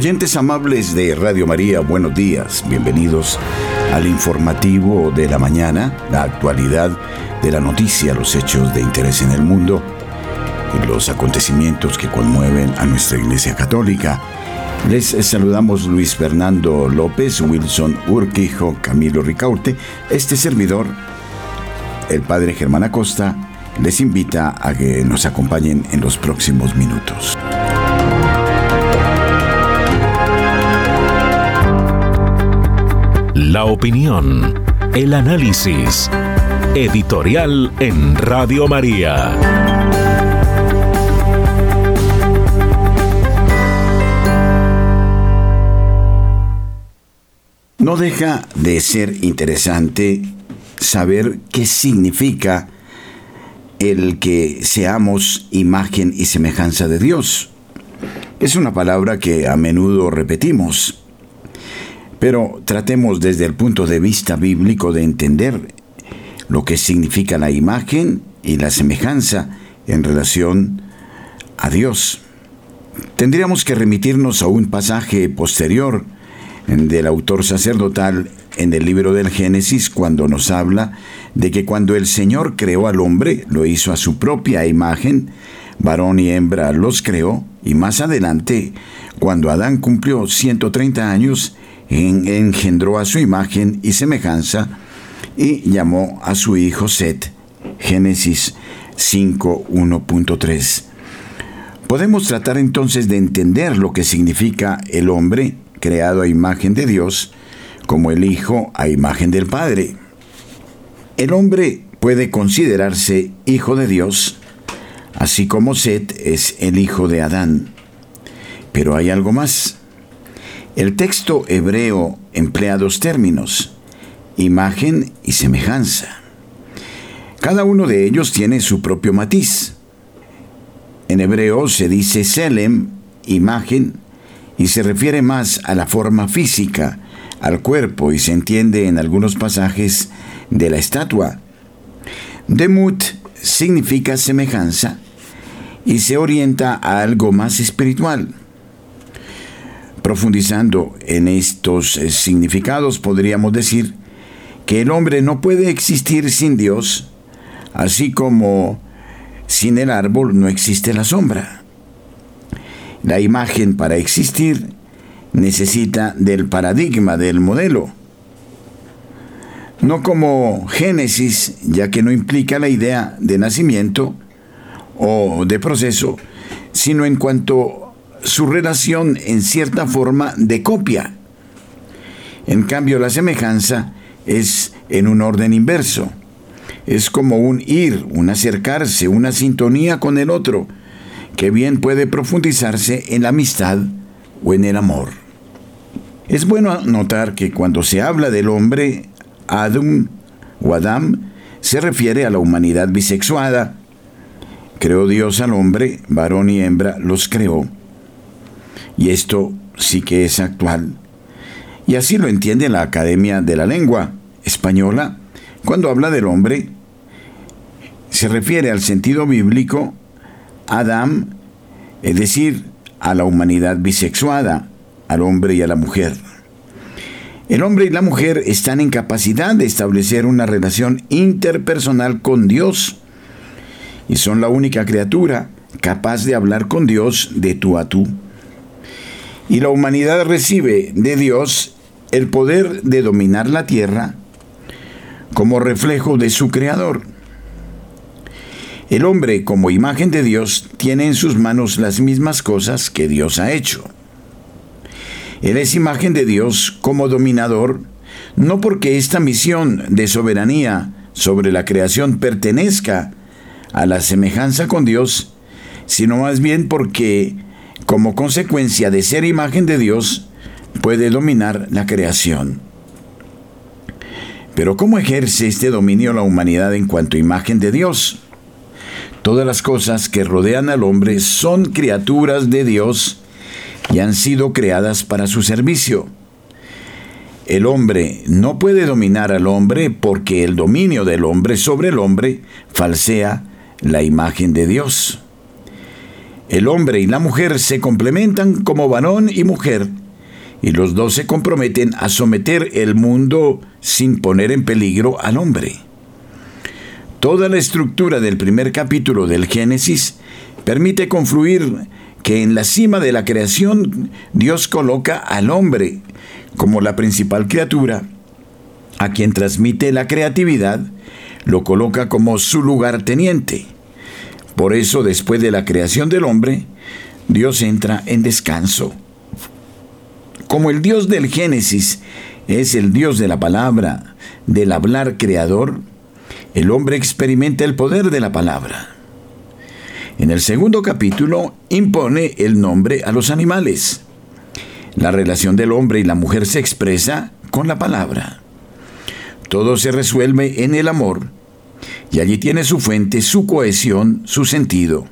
Oyentes amables de Radio María, buenos días, bienvenidos al informativo de la mañana, la actualidad de la noticia, los hechos de interés en el mundo los acontecimientos que conmueven a nuestra Iglesia Católica. Les saludamos Luis Fernando López, Wilson Urquijo, Camilo Ricaurte, este servidor, el Padre Germán Acosta, les invita a que nos acompañen en los próximos minutos. La opinión, el análisis. Editorial en Radio María. No deja de ser interesante saber qué significa el que seamos imagen y semejanza de Dios. Es una palabra que a menudo repetimos, pero tratemos desde el punto de vista bíblico de entender lo que significa la imagen y la semejanza en relación a Dios. Tendríamos que remitirnos a un pasaje posterior del autor sacerdotal en el libro del Génesis cuando nos habla de que cuando el Señor creó al hombre, lo hizo a su propia imagen, varón y hembra los creó, y más adelante, cuando Adán cumplió 130 años, engendró a su imagen y semejanza y llamó a su hijo Set. Génesis 5.1.3. Podemos tratar entonces de entender lo que significa el hombre creado a imagen de Dios, como el Hijo a imagen del Padre. El hombre puede considerarse hijo de Dios, así como Set es el hijo de Adán. Pero hay algo más. El texto hebreo emplea dos términos, imagen y semejanza. Cada uno de ellos tiene su propio matiz. En hebreo se dice Selem, imagen, y se refiere más a la forma física, al cuerpo, y se entiende en algunos pasajes de la estatua. Demut significa semejanza y se orienta a algo más espiritual. Profundizando en estos eh, significados, podríamos decir que el hombre no puede existir sin Dios, así como sin el árbol no existe la sombra. La imagen para existir necesita del paradigma, del modelo. No como Génesis, ya que no implica la idea de nacimiento o de proceso, sino en cuanto su relación en cierta forma de copia. En cambio, la semejanza es en un orden inverso. Es como un ir, un acercarse, una sintonía con el otro, que bien puede profundizarse en la amistad o en el amor. Es bueno notar que cuando se habla del hombre, Adam o Adam, se refiere a la humanidad bisexuada. Creó Dios al hombre, varón y hembra los creó. Y esto sí que es actual. Y así lo entiende la Academia de la Lengua Española cuando habla del hombre. Se refiere al sentido bíblico Adam, es decir, a la humanidad bisexuada, al hombre y a la mujer. El hombre y la mujer están en capacidad de establecer una relación interpersonal con Dios y son la única criatura capaz de hablar con Dios de tú a tú. Y la humanidad recibe de Dios el poder de dominar la tierra como reflejo de su creador. El hombre, como imagen de Dios, tiene en sus manos las mismas cosas que Dios ha hecho. Él es imagen de Dios como dominador, no porque esta misión de soberanía sobre la creación pertenezca a la semejanza con Dios, sino más bien porque, como consecuencia de ser imagen de Dios, puede dominar la creación. Pero ¿cómo ejerce este dominio la humanidad en cuanto imagen de Dios? Todas las cosas que rodean al hombre son criaturas de Dios y han sido creadas para su servicio. El hombre no puede dominar al hombre porque el dominio del hombre sobre el hombre falsea la imagen de Dios. El hombre y la mujer se complementan como varón y mujer, y los dos se comprometen a someter el mundo sin poner en peligro al hombre. Toda la estructura del primer capítulo del Génesis permite confluir que en la cima de la creación Dios coloca al hombre como la principal criatura, a quien transmite la creatividad, lo coloca como su lugar teniente. Por eso, después de la creación del hombre, Dios entra en descanso. Como el Dios del Génesis es el Dios de la palabra, del hablar creador, el hombre experimenta el poder de la palabra. En el segundo capítulo impone el nombre a los animales. La relación del hombre y la mujer se expresa con la palabra. Todo se resuelve en el amor y allí tiene su fuente, su cohesión, su sentido.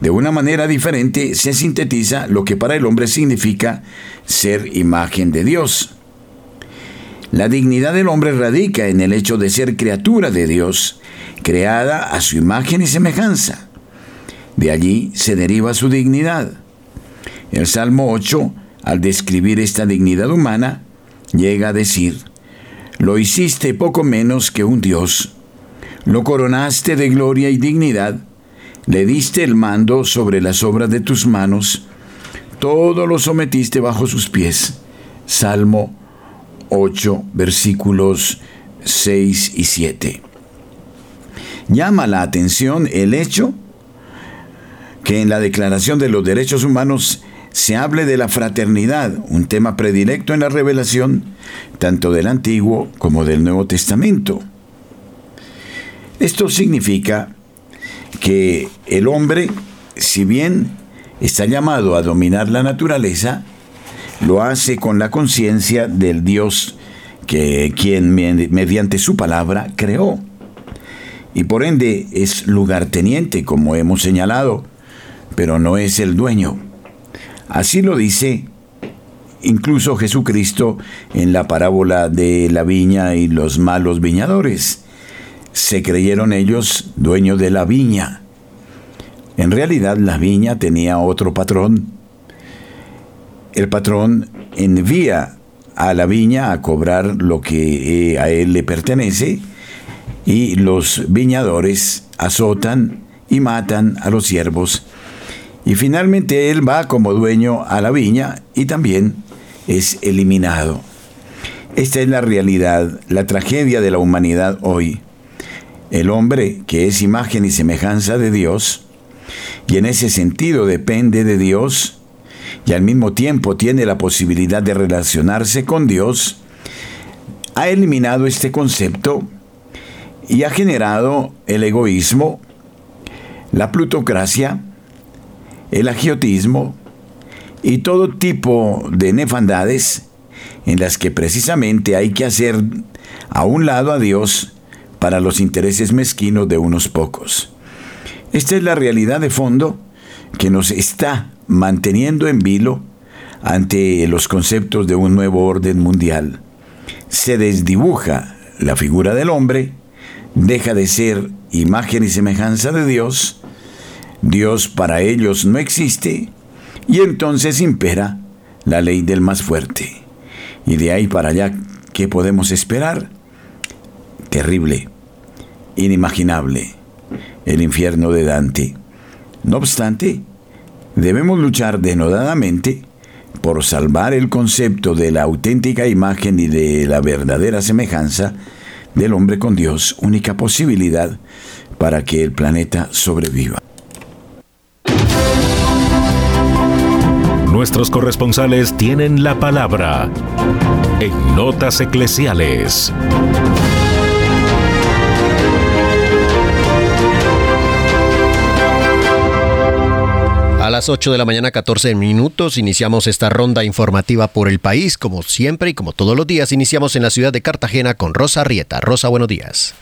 De una manera diferente se sintetiza lo que para el hombre significa ser imagen de Dios. La dignidad del hombre radica en el hecho de ser criatura de Dios, creada a su imagen y semejanza. De allí se deriva su dignidad. El Salmo 8, al describir esta dignidad humana, llega a decir, lo hiciste poco menos que un Dios, lo coronaste de gloria y dignidad, le diste el mando sobre las obras de tus manos, todo lo sometiste bajo sus pies. Salmo 8, versículos 6 y 7. Llama la atención el hecho que en la Declaración de los Derechos Humanos se hable de la fraternidad, un tema predilecto en la revelación tanto del Antiguo como del Nuevo Testamento. Esto significa que el hombre, si bien está llamado a dominar la naturaleza, lo hace con la conciencia del Dios que quien mediante su palabra creó. Y por ende es lugarteniente, como hemos señalado, pero no es el dueño. Así lo dice incluso Jesucristo en la parábola de la viña y los malos viñadores. Se creyeron ellos dueños de la viña. En realidad la viña tenía otro patrón. El patrón envía a la viña a cobrar lo que eh, a él le pertenece y los viñadores azotan y matan a los siervos y finalmente él va como dueño a la viña y también es eliminado. Esta es la realidad, la tragedia de la humanidad hoy. El hombre, que es imagen y semejanza de Dios, y en ese sentido depende de Dios, y al mismo tiempo tiene la posibilidad de relacionarse con Dios, ha eliminado este concepto y ha generado el egoísmo, la plutocracia, el agiotismo y todo tipo de nefandades en las que precisamente hay que hacer a un lado a Dios para los intereses mezquinos de unos pocos. Esta es la realidad de fondo que nos está manteniendo en vilo ante los conceptos de un nuevo orden mundial. Se desdibuja la figura del hombre, deja de ser imagen y semejanza de Dios, Dios para ellos no existe y entonces impera la ley del más fuerte. Y de ahí para allá, ¿qué podemos esperar? Terrible, inimaginable, el infierno de Dante. No obstante, debemos luchar denodadamente por salvar el concepto de la auténtica imagen y de la verdadera semejanza del hombre con Dios, única posibilidad para que el planeta sobreviva. Nuestros corresponsales tienen la palabra en Notas Eclesiales. A las 8 de la mañana 14 minutos iniciamos esta ronda informativa por el país. Como siempre y como todos los días, iniciamos en la ciudad de Cartagena con Rosa Rieta. Rosa, buenos días.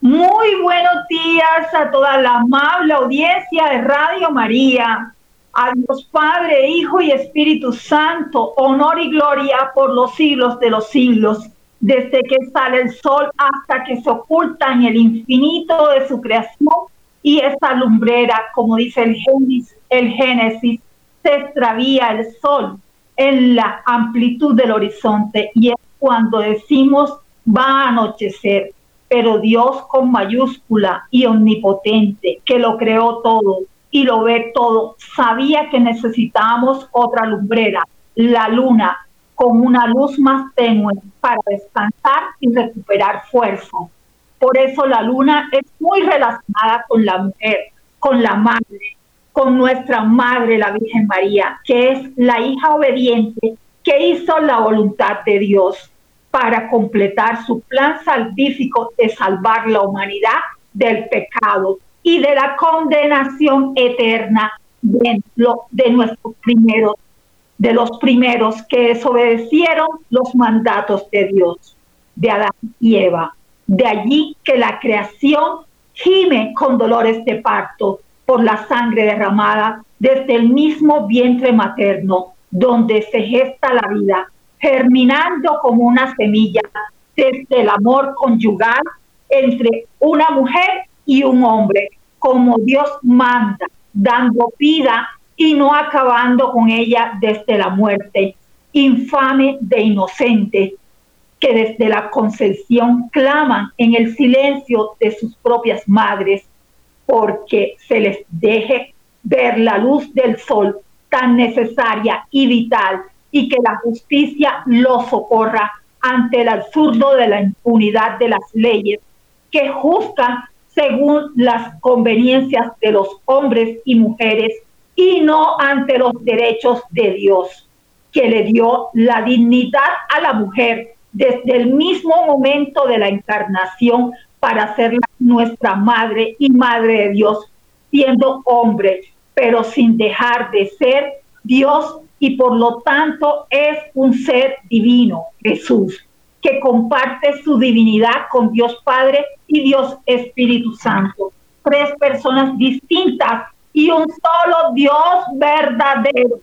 Muy buenos días a toda la amable audiencia de Radio María. A Dios Padre, Hijo y Espíritu Santo, honor y gloria por los siglos de los siglos, desde que sale el sol hasta que se oculta en el infinito de su creación. Y esa lumbrera, como dice el Génesis, el Génesis, se extravía el sol en la amplitud del horizonte y es cuando decimos va a anochecer, pero Dios con mayúscula y omnipotente, que lo creó todo y lo ve todo, sabía que necesitábamos otra lumbrera, la luna, con una luz más tenue para descansar y recuperar fuerza. Por eso la luna es muy relacionada con la mujer, con la madre, con nuestra madre, la Virgen María, que es la hija obediente que hizo la voluntad de Dios para completar su plan salvífico de salvar la humanidad del pecado y de la condenación eterna de, nuestros primeros, de los primeros que desobedecieron los mandatos de Dios, de Adán y Eva. De allí que la creación gime con dolores de parto por la sangre derramada desde el mismo vientre materno donde se gesta la vida germinando como una semilla desde el amor conyugal entre una mujer y un hombre, como Dios manda, dando vida y no acabando con ella desde la muerte, infame de inocente, que desde la concepción claman en el silencio de sus propias madres, porque se les deje ver la luz del sol tan necesaria y vital y que la justicia lo socorra ante el absurdo de la impunidad de las leyes que juzgan según las conveniencias de los hombres y mujeres y no ante los derechos de Dios, que le dio la dignidad a la mujer desde el mismo momento de la encarnación para ser nuestra madre y madre de Dios, siendo hombre, pero sin dejar de ser Dios y por lo tanto es un ser divino, Jesús, que comparte su divinidad con Dios Padre y Dios Espíritu Santo. Tres personas distintas y un solo Dios verdadero.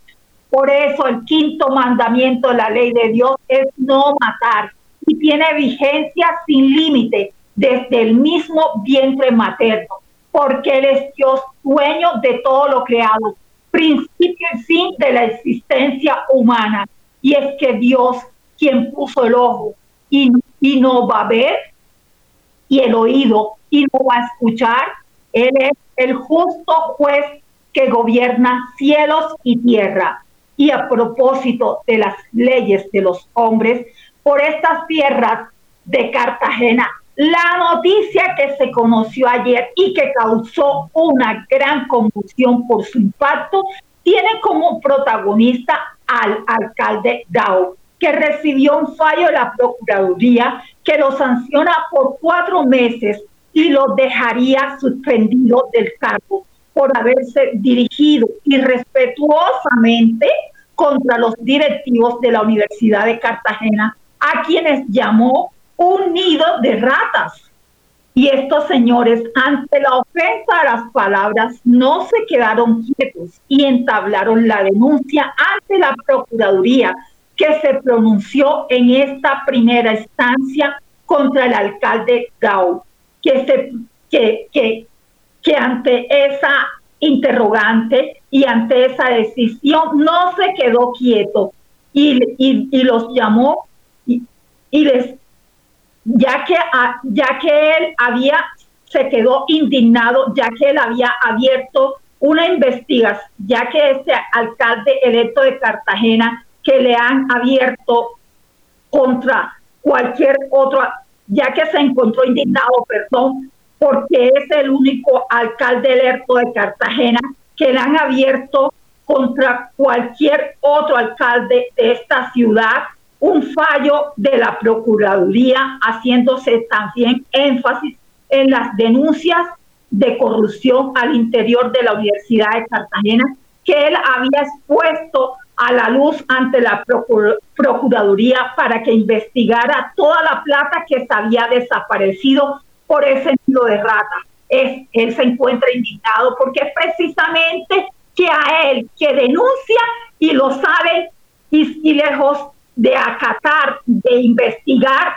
Por eso el quinto mandamiento de la ley de Dios es no matar y tiene vigencia sin límite desde el mismo vientre materno, porque Él es Dios dueño de todo lo creado principio y fin de la existencia humana. Y es que Dios, quien puso el ojo y, y no va a ver, y el oído y no va a escuchar, Él es el justo juez que gobierna cielos y tierra. Y a propósito de las leyes de los hombres, por estas tierras de Cartagena. La noticia que se conoció ayer y que causó una gran conmoción por su impacto tiene como protagonista al alcalde Dao, que recibió un fallo de la Procuraduría que lo sanciona por cuatro meses y lo dejaría suspendido del cargo por haberse dirigido irrespetuosamente contra los directivos de la Universidad de Cartagena, a quienes llamó un nido de ratas. Y estos señores, ante la ofensa a las palabras, no se quedaron quietos y entablaron la denuncia ante la Procuraduría que se pronunció en esta primera instancia contra el alcalde Gau, que, se, que, que ante esa interrogante y ante esa decisión no se quedó quieto y, y, los llamó y, y les ya que, ya que él había, se quedó indignado, ya que él había abierto una investigación, ya que este alcalde electo de Cartagena, que le han abierto contra cualquier otro, ya que se encontró indignado, perdón, porque es el único alcalde electo de Cartagena que le han abierto contra cualquier otro alcalde de esta ciudad un fallo de la Procuraduría haciéndose también énfasis en las denuncias de corrupción al interior de la Universidad de Cartagena que él había expuesto a la luz ante la Procuraduría para que investigara toda la plata que se había desaparecido por ese nido de rata. Es, él se encuentra indignado porque es precisamente que a él que denuncia y lo sabe y, y lejos de acatar, de investigar,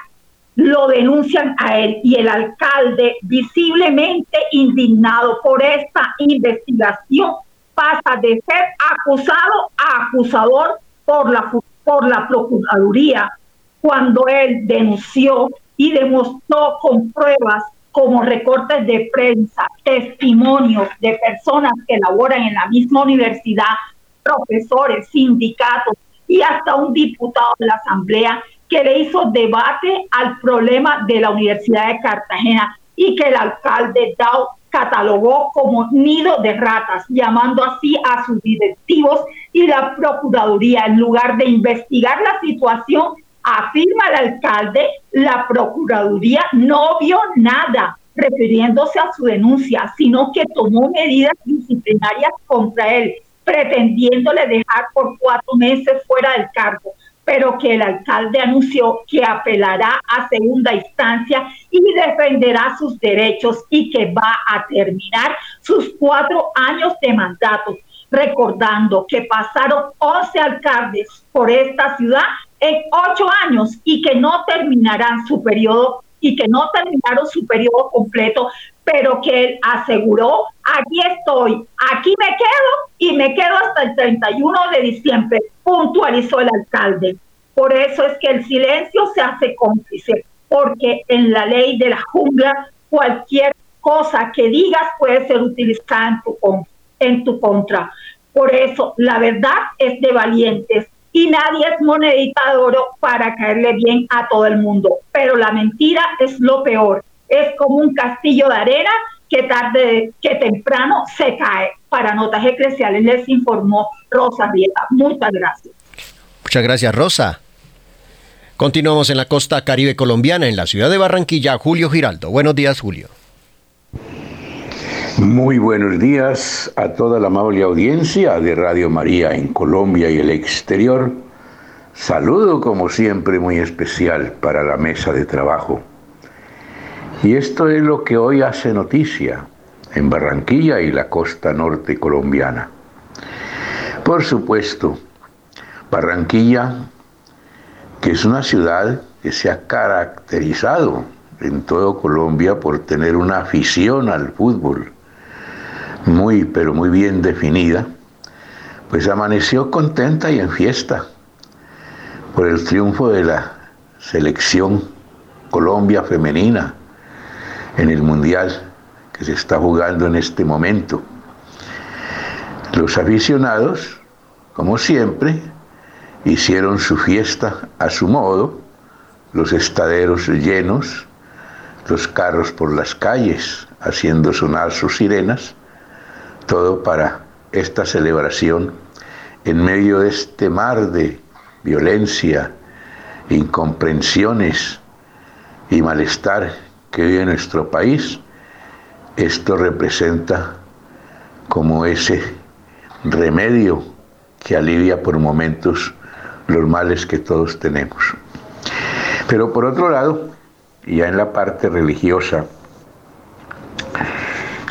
lo denuncian a él y el alcalde, visiblemente indignado por esta investigación, pasa de ser acusado a acusador por la, por la Procuraduría cuando él denunció y demostró con pruebas como recortes de prensa, testimonios de personas que laboran en la misma universidad, profesores, sindicatos y hasta un diputado de la Asamblea que le hizo debate al problema de la Universidad de Cartagena y que el alcalde Dow catalogó como nido de ratas, llamando así a sus directivos y la Procuraduría. En lugar de investigar la situación, afirma el alcalde, la Procuraduría no vio nada refiriéndose a su denuncia, sino que tomó medidas disciplinarias contra él, pretendiéndole dejar por cuatro meses fuera del cargo pero que el alcalde anunció que apelará a segunda instancia y defenderá sus derechos y que va a terminar sus cuatro años de mandato, recordando que pasaron 11 alcaldes por esta ciudad en ocho años y que no terminarán su periodo y que no terminaron su periodo completo, pero que él aseguró, aquí estoy, aquí me quedo y me quedo hasta el 31 de diciembre, puntualizó el alcalde. Por eso es que el silencio se hace cómplice, porque en la ley de la jungla cualquier cosa que digas puede ser utilizada en tu, en tu contra. Por eso la verdad es de valientes y nadie es monedita de oro para caerle bien a todo el mundo. Pero la mentira es lo peor. Es como un castillo de arena que tarde que temprano se cae. Para Notas Eclesiales les informó Rosa Rieta. Muchas gracias. Muchas gracias, Rosa. Continuamos en la costa caribe colombiana, en la ciudad de Barranquilla. Julio Giraldo. Buenos días, Julio. Muy buenos días a toda la amable audiencia de Radio María en Colombia y el exterior. Saludo como siempre muy especial para la mesa de trabajo. Y esto es lo que hoy hace noticia en Barranquilla y la costa norte colombiana. Por supuesto, Barranquilla, que es una ciudad que se ha caracterizado en todo Colombia por tener una afición al fútbol muy, pero muy bien definida, pues amaneció contenta y en fiesta por el triunfo de la selección Colombia femenina en el Mundial que se está jugando en este momento. Los aficionados, como siempre, hicieron su fiesta a su modo, los estaderos llenos, los carros por las calles haciendo sonar sus sirenas, todo para esta celebración en medio de este mar de violencia, incomprensiones y malestar que vive nuestro país, esto representa como ese remedio que alivia por momentos los males que todos tenemos. Pero por otro lado, ya en la parte religiosa,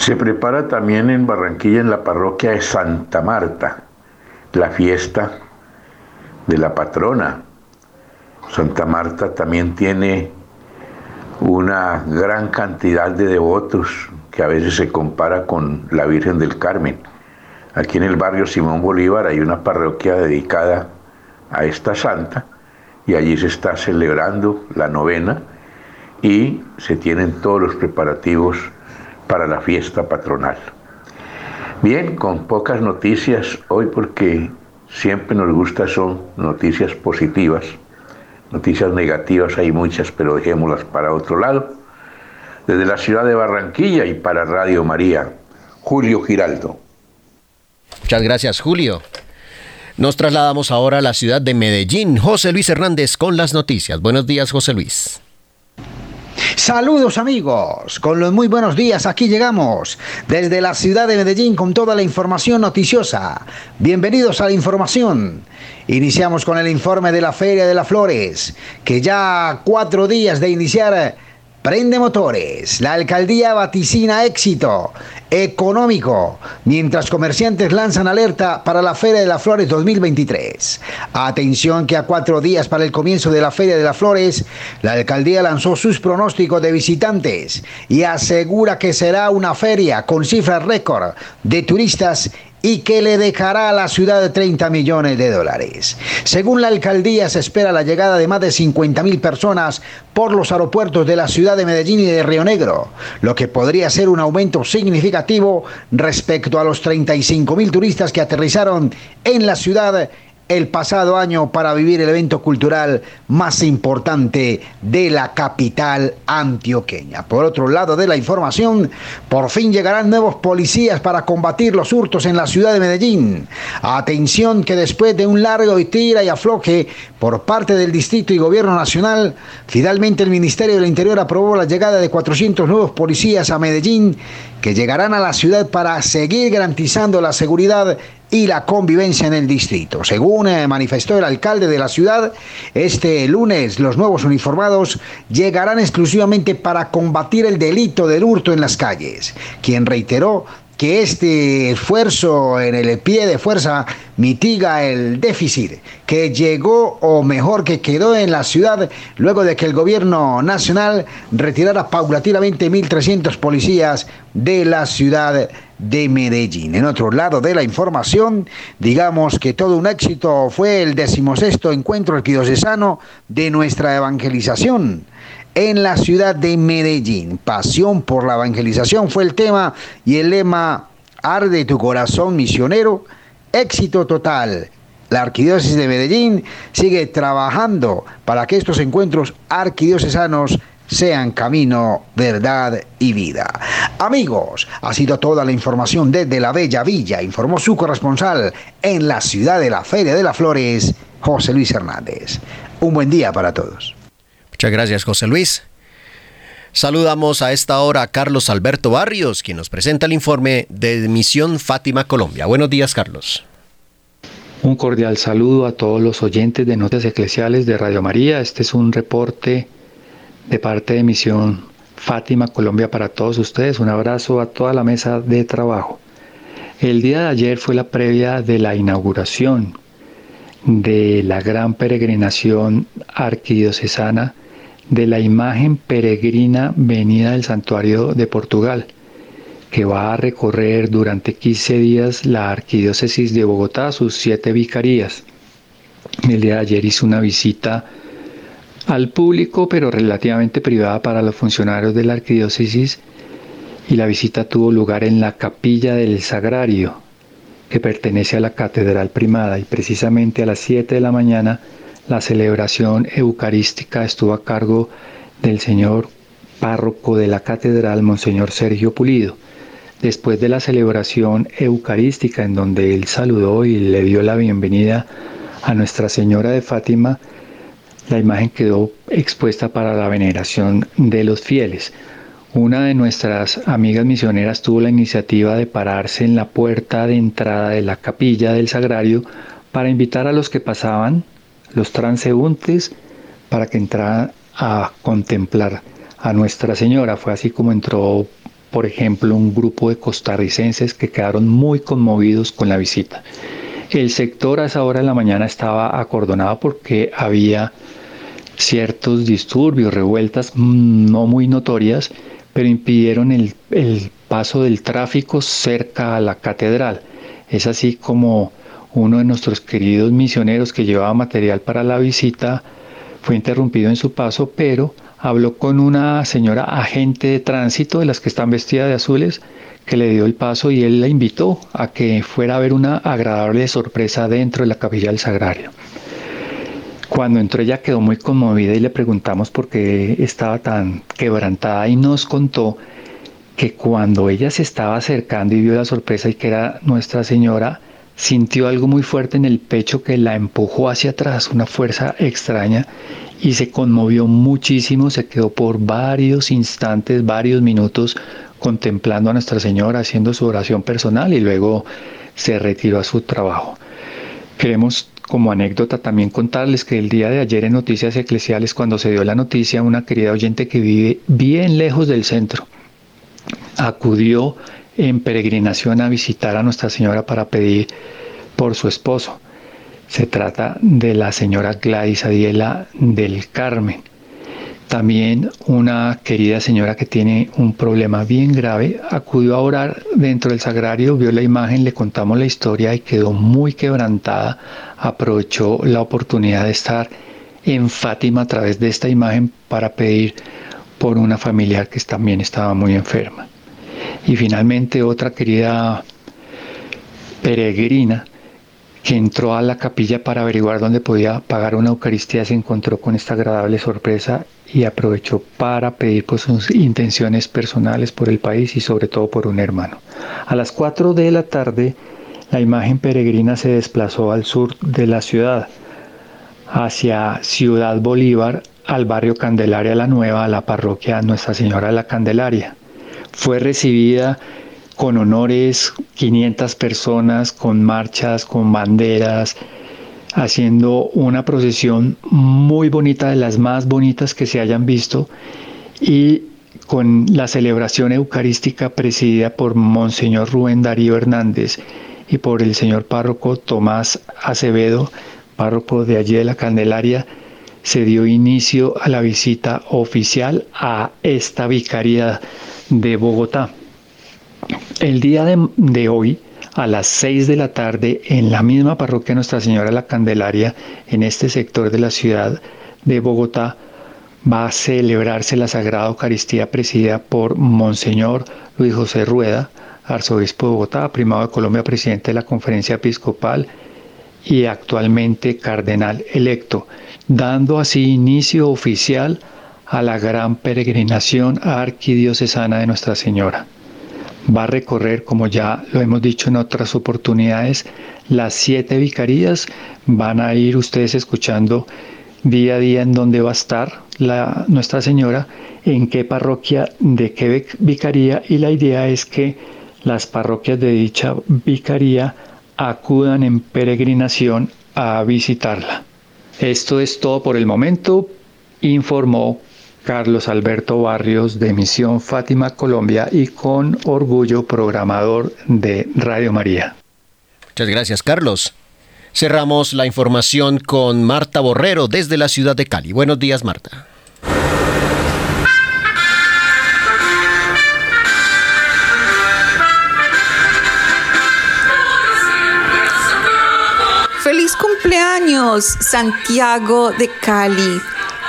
se prepara también en Barranquilla, en la parroquia de Santa Marta, la fiesta de la patrona. Santa Marta también tiene una gran cantidad de devotos que a veces se compara con la Virgen del Carmen. Aquí en el barrio Simón Bolívar hay una parroquia dedicada a esta santa y allí se está celebrando la novena y se tienen todos los preparativos para la fiesta patronal. Bien, con pocas noticias hoy porque siempre nos gusta son noticias positivas. Noticias negativas hay muchas, pero dejémoslas para otro lado. Desde la ciudad de Barranquilla y para Radio María, Julio Giraldo. Muchas gracias, Julio. Nos trasladamos ahora a la ciudad de Medellín. José Luis Hernández con las noticias. Buenos días, José Luis. Saludos amigos, con los muy buenos días aquí llegamos desde la ciudad de Medellín con toda la información noticiosa. Bienvenidos a la información. Iniciamos con el informe de la Feria de las Flores, que ya cuatro días de iniciar prende motores. La alcaldía vaticina éxito económico, mientras comerciantes lanzan alerta para la Feria de las Flores 2023. Atención que a cuatro días para el comienzo de la Feria de las Flores, la alcaldía lanzó sus pronósticos de visitantes y asegura que será una feria con cifras récord de turistas y que le dejará a la ciudad de 30 millones de dólares. Según la alcaldía, se espera la llegada de más de 50 mil personas por los aeropuertos de la ciudad de Medellín y de Río Negro, lo que podría ser un aumento significativo respecto a los 35 mil turistas que aterrizaron en la ciudad el pasado año para vivir el evento cultural más importante de la capital antioqueña. Por otro lado de la información, por fin llegarán nuevos policías para combatir los hurtos en la ciudad de Medellín. Atención que después de un largo y tira y afloje por parte del distrito y gobierno nacional, finalmente el Ministerio del Interior aprobó la llegada de 400 nuevos policías a Medellín que llegarán a la ciudad para seguir garantizando la seguridad y la convivencia en el distrito. Según eh, manifestó el alcalde de la ciudad, este lunes los nuevos uniformados llegarán exclusivamente para combatir el delito del hurto en las calles, quien reiteró que este esfuerzo en el pie de fuerza mitiga el déficit que llegó o mejor que quedó en la ciudad luego de que el gobierno nacional retirara paulatinamente 1.300 policías de la ciudad de Medellín. En otro lado de la información, digamos que todo un éxito fue el decimosexto encuentro arquidiocesano de nuestra evangelización en la ciudad de Medellín. Pasión por la evangelización fue el tema y el lema Arde tu corazón misionero, éxito total. La Arquidiócesis de Medellín sigue trabajando para que estos encuentros arquidiocesanos sean camino, verdad y vida. Amigos, ha sido toda la información desde la Bella Villa, informó su corresponsal en la ciudad de la Feria de las Flores, José Luis Hernández. Un buen día para todos. Muchas gracias, José Luis. Saludamos a esta hora a Carlos Alberto Barrios, quien nos presenta el informe de Misión Fátima Colombia. Buenos días, Carlos. Un cordial saludo a todos los oyentes de Notas Eclesiales de Radio María. Este es un reporte de parte de Misión Fátima Colombia para todos ustedes. Un abrazo a toda la mesa de trabajo. El día de ayer fue la previa de la inauguración de la gran peregrinación arquidiocesana de la imagen peregrina venida del santuario de Portugal, que va a recorrer durante 15 días la arquidiócesis de Bogotá, sus siete vicarías. El día de ayer hizo una visita al público, pero relativamente privada para los funcionarios de la arquidiócesis, y la visita tuvo lugar en la capilla del Sagrario, que pertenece a la Catedral Primada, y precisamente a las 7 de la mañana la celebración eucarística estuvo a cargo del señor párroco de la catedral, Monseñor Sergio Pulido. Después de la celebración eucarística en donde él saludó y le dio la bienvenida a Nuestra Señora de Fátima, la imagen quedó expuesta para la veneración de los fieles. Una de nuestras amigas misioneras tuvo la iniciativa de pararse en la puerta de entrada de la capilla del sagrario para invitar a los que pasaban, los transeúntes, para que entraran a contemplar a Nuestra Señora. Fue así como entró, por ejemplo, un grupo de costarricenses que quedaron muy conmovidos con la visita. El sector a esa hora de la mañana estaba acordonado porque había ciertos disturbios, revueltas mm, no muy notorias, pero impidieron el, paso del tráfico cerca a la catedral. Es así como uno de nuestros queridos misioneros que llevaba material para la visita fue interrumpido en su paso, pero habló con una señora agente de tránsito de las que están vestidas de azules que le dio el paso y él la invitó a que fuera a ver una agradable sorpresa dentro de la capilla del Sagrario. Cuando entró ella quedó muy conmovida y le preguntamos por qué estaba tan quebrantada y nos contó que cuando ella se estaba acercando y vio la sorpresa y que era Nuestra Señora, sintió algo muy fuerte en el pecho que la empujó hacia atrás, una fuerza extraña, y se conmovió muchísimo, se quedó por varios instantes, varios minutos contemplando a Nuestra Señora, haciendo su oración personal y luego se retiró a su trabajo. Queremos como anécdota también contarles que el día de ayer en Noticias Eclesiales, cuando se dio la noticia, una querida oyente que vive bien lejos del centro, acudió en peregrinación a visitar a Nuestra Señora para pedir por su esposo. Se trata de la señora Gladys Adiela del Carmen. También una querida señora que tiene un problema bien grave acudió a orar dentro del sagrario, vio la imagen, le contamos la historia y quedó muy quebrantada. Aprovechó la oportunidad de estar en Fátima a través de esta imagen para pedir por una familiar que también estaba muy enferma. Y finalmente otra querida peregrina que entró a la capilla para averiguar dónde podía pagar una Eucaristía, se encontró con esta agradable sorpresa y aprovechó para pedir por sus intenciones personales por el país y sobre todo por un hermano. A las 4 de la tarde, la imagen peregrina se desplazó al sur de la ciudad, hacia Ciudad Bolívar, al barrio Candelaria la Nueva, a la parroquia Nuestra Señora de la Candelaria. Fue recibida con honores, 500 personas, con marchas, con banderas, haciendo una procesión muy bonita, de las más bonitas que se hayan visto, y con la celebración eucarística presidida por Monseñor Rubén Darío Hernández y por el señor párroco Tomás Acevedo, párroco de allí de la Candelaria, se dio inicio a la visita oficial a esta vicaría de Bogotá. El día de, hoy, a las 6 de la tarde, en la misma parroquia Nuestra Señora la Candelaria, en este sector de la ciudad de Bogotá, va a celebrarse la Sagrada Eucaristía presidida por Monseñor Luis José Rueda, arzobispo de Bogotá, primado de Colombia, presidente de la Conferencia Episcopal y actualmente cardenal electo, dando así inicio oficial a la gran peregrinación arquidiocesana de Nuestra Señora va a recorrer, como ya lo hemos dicho en otras oportunidades, las siete vicarías. Van a ir ustedes escuchando día a día en dónde va a estar la, Nuestra Señora, en qué parroquia, de qué vicaría, y la idea es que las parroquias de dicha vicaría acudan en peregrinación a visitarla. Esto es todo por el momento, informó Carlos Alberto Barrios de Misión Fátima Colombia y con orgullo programador de Radio María. Muchas gracias Carlos. Cerramos la información con Marta Borrero desde la ciudad de Cali. Buenos días Marta. Feliz cumpleaños Santiago de Cali.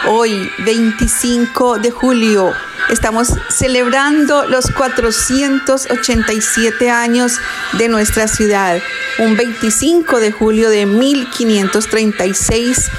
Hoy, 25 de julio, estamos celebrando los 487 años de nuestra ciudad. Un 25 de julio de 1536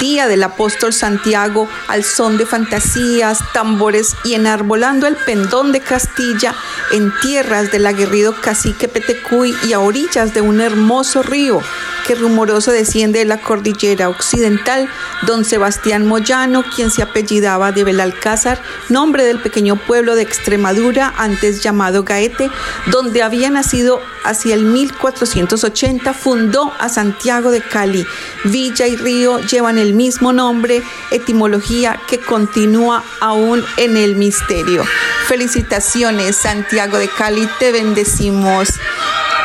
día del apóstol Santiago, al son de fantasías, tambores y enarbolando el pendón de Castilla en tierras del aguerrido cacique Petecuy y a orillas de un hermoso río que rumoroso desciende de la cordillera occidental, don Sebastián Moyano, quien se apellidaba de Belalcázar, nombre del pequeño pueblo de Extremadura, antes llamado Gaete, donde había nacido hacia el 1480, fundó a Santiago de Cali. Villa y río llevan el mismo nombre, etimología que continúa aún en el misterio. Felicitaciones, Santiago de Cali, te bendecimos.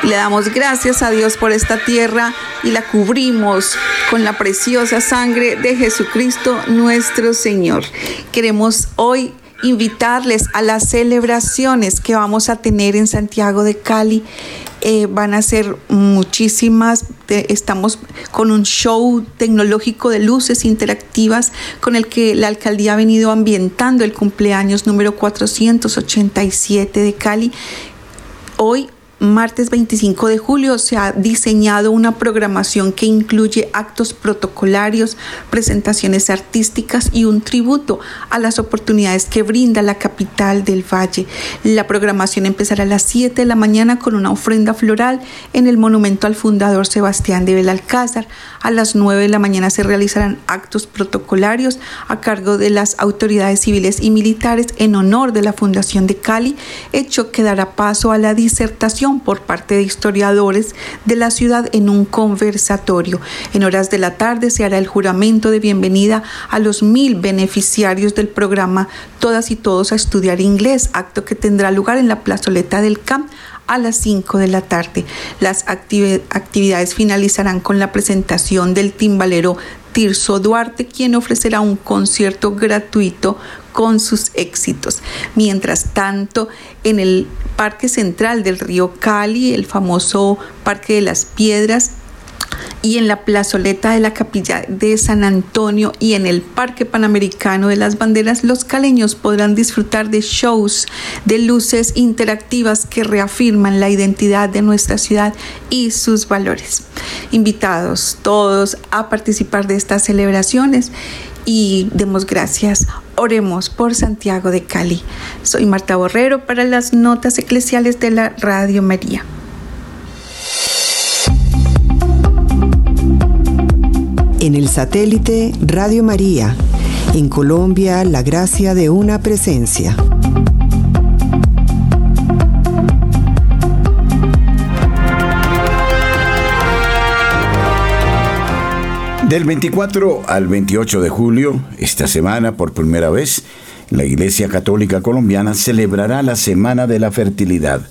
Le damos gracias a Dios por esta tierra y la cubrimos con la preciosa sangre de Jesucristo nuestro Señor. Queremos hoy invitarles a las celebraciones que vamos a tener en Santiago de Cali. Eh, van a ser muchísimas. estamos con un show tecnológico de luces interactivas con el que la alcaldía ha venido ambientando el cumpleaños número 487 de Cali. Hoy martes 25 de julio se ha diseñado una programación que incluye actos protocolarios, presentaciones artísticas y un tributo a las oportunidades que brinda la capital del valle. La programación empezará a las 7 de la mañana con una ofrenda floral en el monumento al fundador Sebastián de Belalcázar. A las 9 de la mañana se realizarán actos protocolarios a cargo de las autoridades civiles y militares en honor de la Fundación de Cali, hecho que dará paso a la disertación por parte de historiadores de la ciudad en un conversatorio. En horas de la tarde se hará el juramento de bienvenida a los mil beneficiarios del programa Todas y Todos a Estudiar Inglés, acto que tendrá lugar en la plazoleta del CAMP a las 5 de la tarde. Las actividades finalizarán con la presentación del timbalero Tirso Duarte, quien ofrecerá un concierto gratuito con sus éxitos. Mientras tanto, en el Parque Central del Río Cali, el famoso Parque de las Piedras, y en la plazoleta de la capilla de San Antonio y en el Parque Panamericano de las Banderas, los caleños podrán disfrutar de shows de luces interactivas que reafirman la identidad de nuestra ciudad y sus valores. Invitados todos a participar de estas celebraciones y demos gracias. Oremos por Santiago de Cali. Soy Marta Borrero para las notas eclesiales de la Radio María. En el satélite Radio María, en Colombia, la gracia de una presencia. Del 24 al 28 de julio, esta semana, por primera vez, la Iglesia Católica Colombiana celebrará la Semana de la Fertilidad.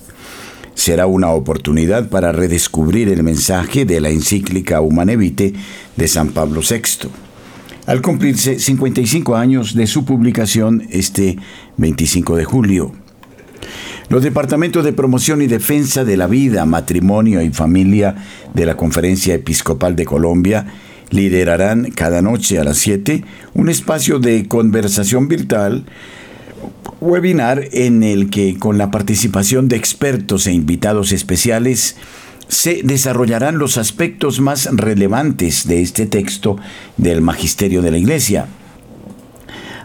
Será una oportunidad para redescubrir el mensaje de la encíclica Humane Vitae de San Pablo VI. Al cumplirse 55 años de su publicación este 25 de julio. Los departamentos de promoción y defensa de la vida, matrimonio y familia de la Conferencia Episcopal de Colombia liderarán cada noche a las 7 un espacio de conversación virtual, webinar en el que con la participación de expertos e invitados especiales se desarrollarán los aspectos más relevantes de este texto del Magisterio de la Iglesia.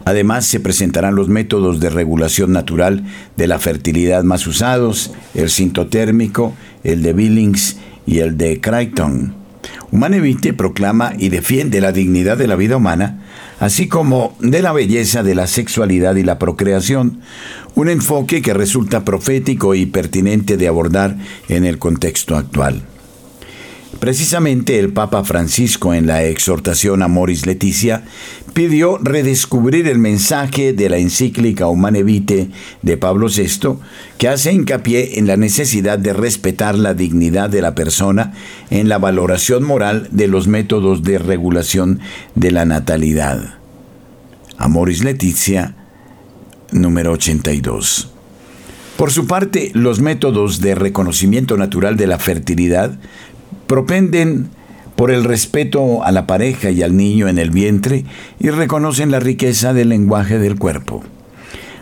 Además, se presentarán los métodos de regulación natural de la fertilidad más usados, el sintotérmico, el de Billings y el de Crichton. Humanevite proclama y defiende la dignidad de la vida humana, así como de la belleza de la sexualidad y la procreación, un enfoque que resulta profético y pertinente de abordar en el contexto actual. Precisamente el Papa Francisco en la exhortación a Moris Leticia pidió redescubrir el mensaje de la encíclica Humane Vitae de Pablo VI, que hace hincapié en la necesidad de respetar la dignidad de la persona en la valoración moral de los métodos de regulación de la natalidad. Amoris Leticia, número 82. Por su parte, los métodos de reconocimiento natural de la fertilidad propenden por el respeto a la pareja y al niño en el vientre y reconocen la riqueza del lenguaje del cuerpo.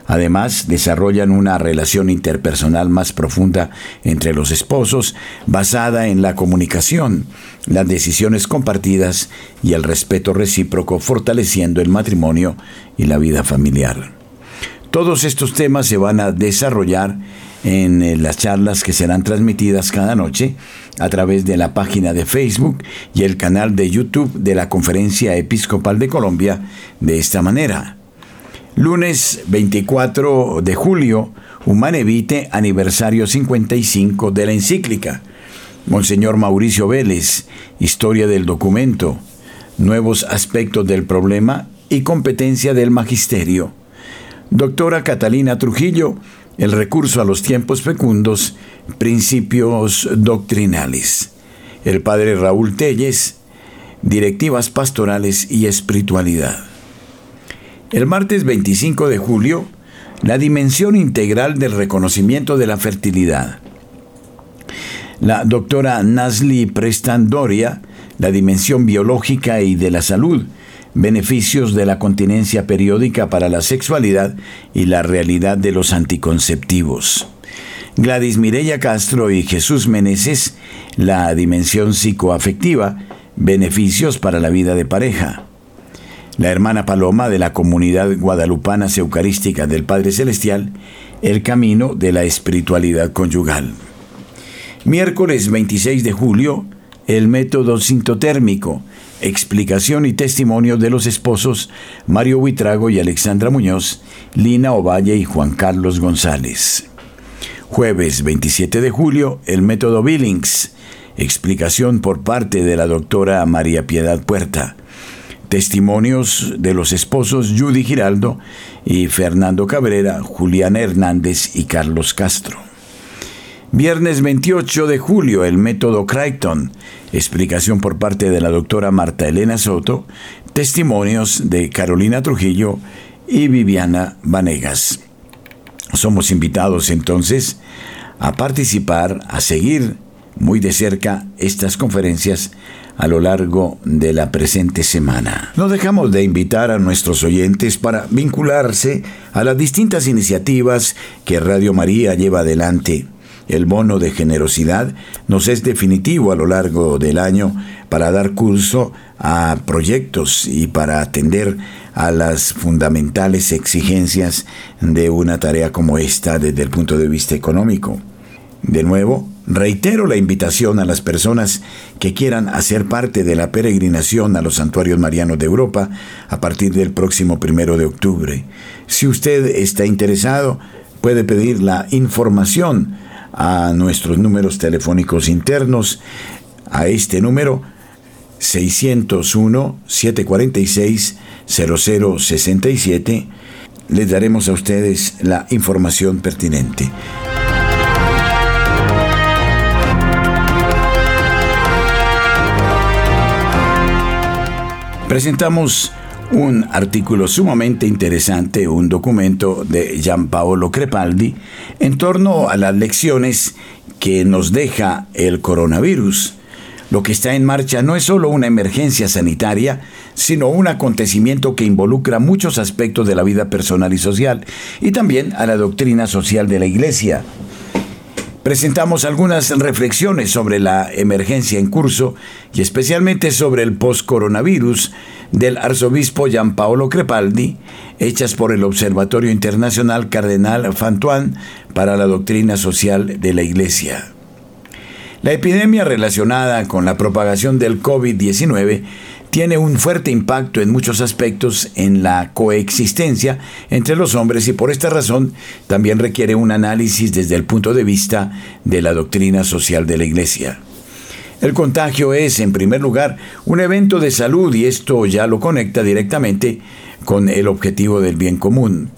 Además, desarrollan una relación interpersonal más profunda entre los esposos, basada en la comunicación, las decisiones compartidas y el respeto recíproco, fortaleciendo el matrimonio y la vida familiar. Todos estos temas se van a desarrollar en eh, las charlas que serán transmitidas cada noche a través de la página de Facebook y el canal de YouTube de la Conferencia Episcopal de Colombia de esta manera. Lunes 24 de julio, Humane Vitae, aniversario 55 de la encíclica. Monseñor Mauricio Vélez, Historia del documento, Nuevos aspectos del problema y competencia del magisterio. Doctora Catalina Trujillo, el recurso a los tiempos fecundos, principios doctrinales. El padre Raúl Telles, directivas pastorales y espiritualidad. El martes 25 de julio, la dimensión integral del reconocimiento de la fertilidad. La doctora Nasli Prestandoria, la dimensión biológica y de la salud, beneficios de la continencia periódica para la sexualidad y la realidad de los anticonceptivos. Gladys Mireya Castro y Jesús Meneses, la dimensión psicoafectiva, beneficios para la vida de pareja. La hermana Paloma de la comunidad guadalupana eucarística del Padre Celestial, el camino de la espiritualidad conyugal. Miércoles 26 de julio, el método sintotérmico, explicación y testimonio de los esposos Mario Huitrago y Alexandra Muñoz, Lina Ovalle y Juan Carlos González. Jueves 27 de julio, el método Billings. Explicación por parte de la doctora María Piedad Puerta. Testimonios de los esposos Judy Giraldo y Fernando Cabrera, Julián Hernández y Carlos Castro. Viernes 28 de julio, el método Crichton. Explicación por parte de la doctora Marta Elena Soto. Testimonios de Carolina Trujillo y Viviana Vanegas. Somos invitados entonces a participar, a seguir muy de cerca estas conferencias a lo largo de la presente semana. No dejamos de invitar a nuestros oyentes para vincularse a las distintas iniciativas que Radio María lleva adelante. El bono de generosidad nos es definitivo a lo largo del año para dar curso a proyectos y para atender a las fundamentales exigencias de una tarea como esta desde el punto de vista económico. De nuevo, Reitero la invitación a las personas que quieran hacer parte de la peregrinación a los santuarios marianos de Europa a partir del próximo primero de octubre. Si usted está interesado, puede pedir la información a nuestros números telefónicos internos, a este número 601-746-0067. Les daremos a ustedes la información pertinente. presentamos un artículo sumamente interesante, un documento de Gianpaolo Crepaldi en torno a las lecciones que nos deja el coronavirus. Lo que está en marcha no es solo una emergencia sanitaria, sino un acontecimiento que involucra muchos aspectos de la vida personal y social, y también a la doctrina social de la Iglesia presentamos algunas reflexiones sobre la emergencia en curso y especialmente sobre el post-coronavirus del arzobispo Gianpaolo Crepaldi, hechas por el Observatorio Internacional Cardenal Fantuan para la Doctrina Social de la Iglesia. La epidemia relacionada con la propagación del COVID-19 tiene un fuerte impacto en muchos aspectos en la coexistencia entre los hombres y por esta razón también requiere un análisis desde el punto de vista de la doctrina social de la Iglesia. El contagio es, en primer lugar, un evento de salud y esto ya lo conecta directamente con el objetivo del bien común.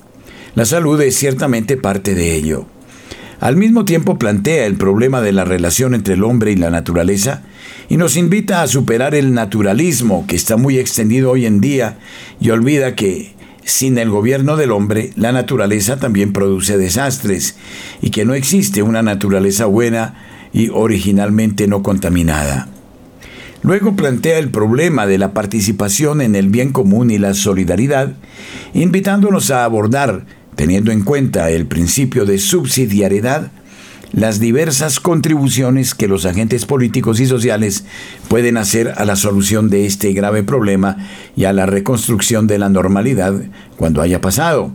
La salud es ciertamente parte de ello. Al mismo tiempo plantea el problema de la relación entre el hombre y la naturaleza y nos invita a superar el naturalismo que está muy extendido hoy en día y olvida que sin el gobierno del hombre la naturaleza también produce desastres y que no existe una naturaleza buena y originalmente no contaminada. Luego plantea el problema de la participación en el bien común y la solidaridad, invitándonos a abordar, teniendo en cuenta el principio de subsidiariedad, las diversas contribuciones que los agentes políticos y sociales pueden hacer a la solución de este grave problema y a la reconstrucción de la normalidad cuando haya pasado.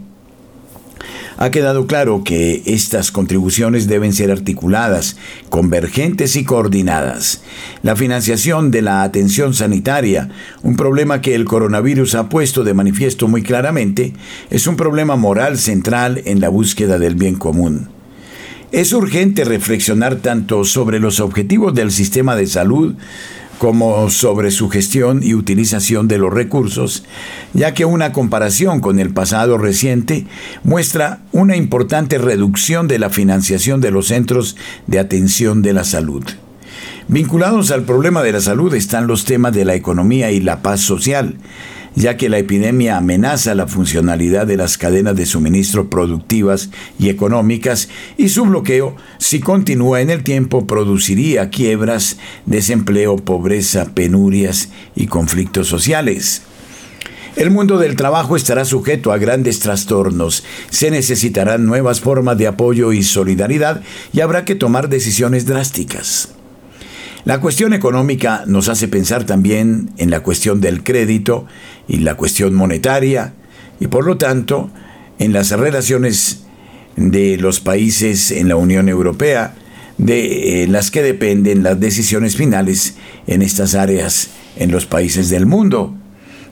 Ha quedado claro que estas contribuciones deben ser articuladas, convergentes y coordinadas. La financiación de la atención sanitaria, un problema que el coronavirus ha puesto de manifiesto muy claramente, es un problema moral central en la búsqueda del bien común. Es urgente reflexionar tanto sobre los objetivos del sistema de salud como sobre su gestión y utilización de los recursos, ya que una comparación con el pasado reciente muestra una importante reducción de la financiación de los centros de atención de la salud. Vinculados al problema de la salud están los temas de la economía y la paz social, ya que la epidemia amenaza la funcionalidad de las cadenas de suministro productivas y económicas y su bloqueo, si continúa en el tiempo, produciría quiebras, desempleo, pobreza, penurias y conflictos sociales. El mundo del trabajo estará sujeto a grandes trastornos, se necesitarán nuevas formas de apoyo y solidaridad y habrá que tomar decisiones drásticas. La cuestión económica nos hace pensar también en la cuestión del crédito y la cuestión monetaria y por lo tanto en las relaciones de los países en la Unión Europea de eh, las que dependen las decisiones finales en estas áreas en los países del mundo.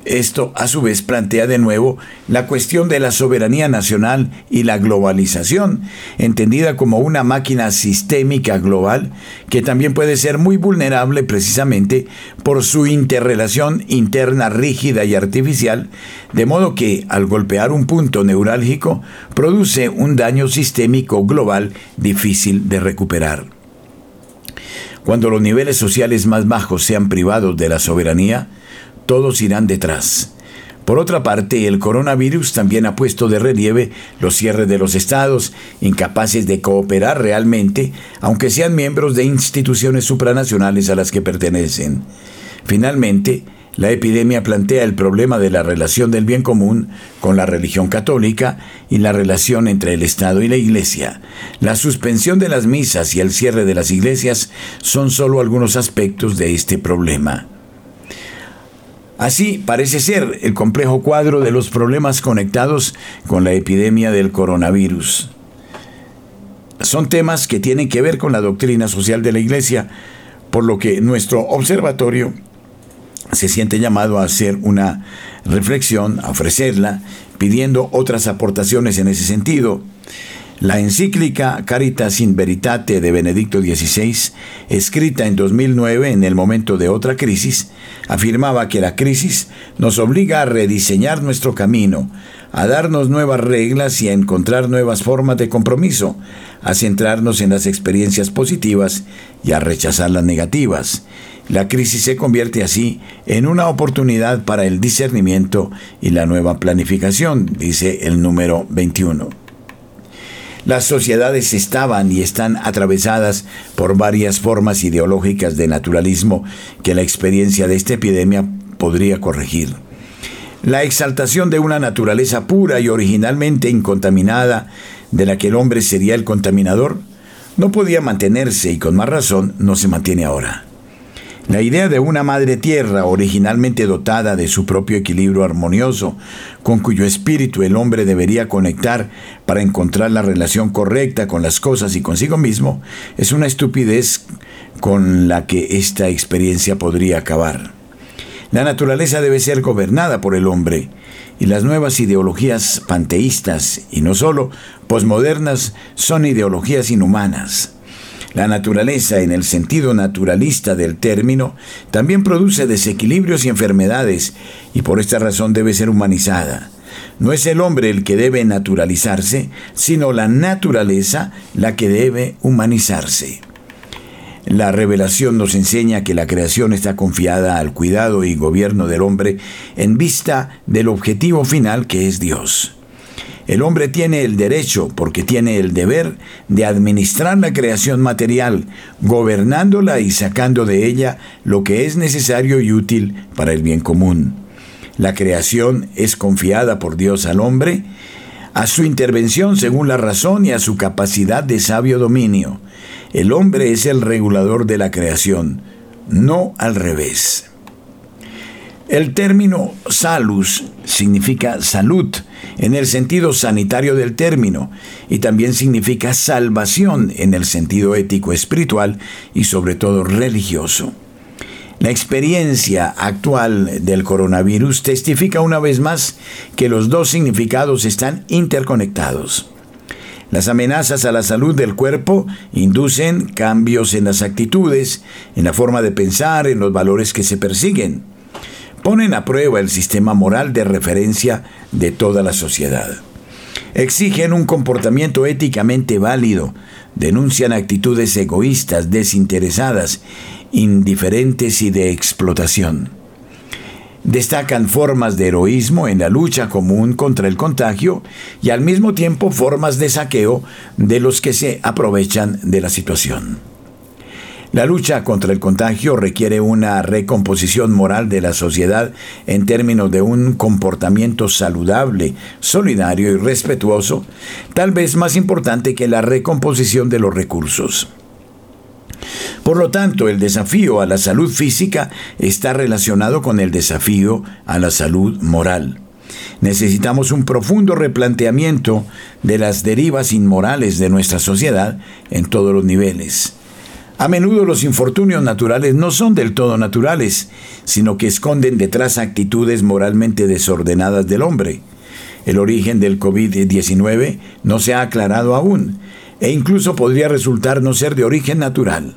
Esto a su vez plantea de nuevo la cuestión de la soberanía nacional y la globalización, entendida como una máquina sistémica global que también puede ser muy vulnerable precisamente por su interrelación interna rígida y artificial, de modo que al golpear un punto neurálgico produce un daño sistémico global difícil de recuperar. Cuando los niveles sociales más bajos sean privados de la soberanía, todos irán detrás. Por otra parte, el coronavirus también ha puesto de relieve los cierres de los estados, incapaces de cooperar realmente, aunque sean miembros de instituciones supranacionales a las que pertenecen. Finalmente, la epidemia plantea el problema de la relación del bien común con la religión católica y la relación entre el Estado y la Iglesia. La suspensión de las misas y el cierre de las iglesias son solo algunos aspectos de este problema. Así parece ser el complejo cuadro de los problemas conectados con la epidemia del coronavirus. Son temas que tienen que ver con la doctrina social de la Iglesia, por lo que nuestro observatorio se siente llamado a hacer una reflexión, a ofrecerla, pidiendo otras aportaciones en ese sentido. La encíclica Caritas in Veritate de Benedicto XVI, escrita en 2009 en el momento de otra crisis, afirmaba que la crisis nos obliga a rediseñar nuestro camino, a darnos nuevas reglas y a encontrar nuevas formas de compromiso, a centrarnos en las experiencias positivas y a rechazar las negativas. La crisis se convierte así en una oportunidad para el discernimiento y la nueva planificación, dice el número 21. Las sociedades estaban y están atravesadas por varias formas ideológicas de naturalismo que la experiencia de esta epidemia podría corregir. La exaltación de una naturaleza pura y originalmente incontaminada, de la que el hombre sería el contaminador, no podía mantenerse y con más razón no se mantiene ahora. La idea de una madre tierra originalmente dotada de su propio equilibrio armonioso, con cuyo espíritu el hombre debería conectar para encontrar la relación correcta con las cosas y consigo mismo, es una estupidez con la que esta experiencia podría acabar. La naturaleza debe ser gobernada por el hombre, y las nuevas ideologías panteístas, y no solo posmodernas, son ideologías inhumanas. La naturaleza, en el sentido naturalista del término, también produce desequilibrios y enfermedades, y por esta razón debe ser humanizada. No es el hombre el que debe naturalizarse, sino la naturaleza la que debe humanizarse. La revelación nos enseña que la creación está confiada al cuidado y gobierno del hombre en vista del objetivo final que es Dios. El hombre tiene el derecho, porque tiene el deber, de administrar la creación material, gobernándola y sacando de ella lo que es necesario y útil para el bien común. La creación es confiada por Dios al hombre, a su intervención según la razón y a su capacidad de sabio dominio. El hombre es el regulador de la creación, no al revés. El término salus significa salud en el sentido sanitario del término y también significa salvación en el sentido ético espiritual y sobre todo religioso. La experiencia actual del coronavirus testifica una vez más que los dos significados están interconectados. Las amenazas a la salud del cuerpo inducen cambios en las actitudes, en la forma de pensar, en los valores que se persiguen ponen a prueba el sistema moral de referencia de toda la sociedad. Exigen un comportamiento éticamente válido, denuncian actitudes egoístas, desinteresadas, indiferentes y de explotación. Destacan formas de heroísmo en la lucha común contra el contagio y al mismo tiempo formas de saqueo de los que se aprovechan de la situación. La lucha contra el contagio requiere una recomposición moral de la sociedad en términos de un comportamiento saludable, solidario y respetuoso, tal vez más importante que la recomposición de los recursos. Por lo tanto, el desafío a la salud física está relacionado con el desafío a la salud moral. Necesitamos un profundo replanteamiento de las derivas inmorales de nuestra sociedad en todos los niveles. A menudo los infortunios naturales no son del todo naturales, sino que esconden detrás actitudes moralmente desordenadas del hombre. El origen del COVID-19 no se ha aclarado aún, e incluso podría resultar no ser de origen natural.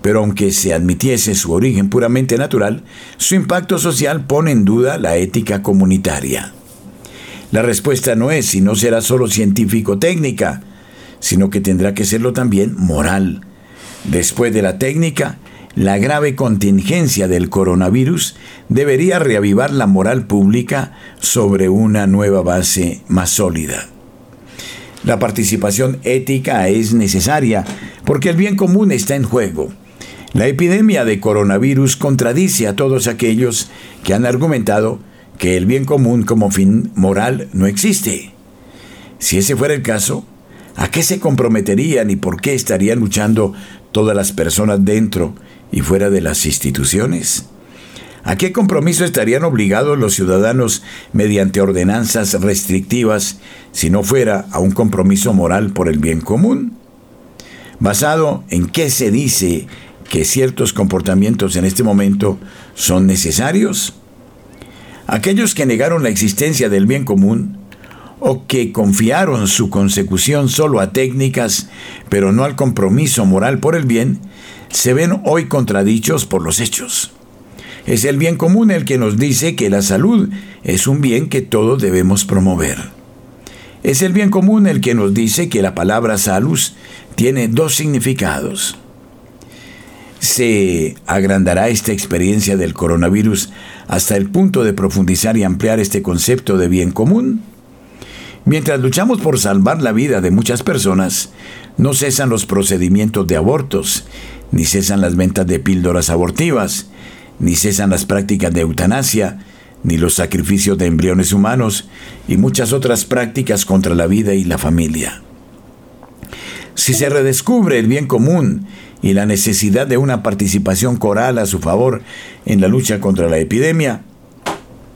Pero aunque se admitiese su origen puramente natural, su impacto social pone en duda la ética comunitaria. La respuesta no es y no será solo científico-técnica, sino que tendrá que serlo también moral. Después de la técnica, la grave contingencia del coronavirus debería reavivar la moral pública sobre una nueva base más sólida. La participación ética es necesaria porque el bien común está en juego. La epidemia de coronavirus contradice a todos aquellos que han argumentado que el bien común como fin moral no existe. Si ese fuera el caso, ¿a qué se comprometerían y por qué estarían luchando todas las personas dentro y fuera de las instituciones? ¿A qué compromiso estarían obligados los ciudadanos mediante ordenanzas restrictivas si no fuera a un compromiso moral por el bien común? ¿Basado en qué se dice que ciertos comportamientos en este momento son necesarios? Aquellos que negaron la existencia del bien común o que confiaron su consecución solo a técnicas, pero no al compromiso moral por el bien, se ven hoy contradichos por los hechos. Es el bien común el que nos dice que la salud es un bien que todos debemos promover. Es el bien común el que nos dice que la palabra salud tiene dos significados. ¿Se agrandará esta experiencia del coronavirus hasta el punto de profundizar y ampliar este concepto de bien común? Mientras luchamos por salvar la vida de muchas personas, no cesan los procedimientos de abortos, ni cesan las ventas de píldoras abortivas, ni cesan las prácticas de eutanasia, ni los sacrificios de embriones humanos y muchas otras prácticas contra la vida y la familia. Si se redescubre el bien común y la necesidad de una participación coral a su favor en la lucha contra la epidemia,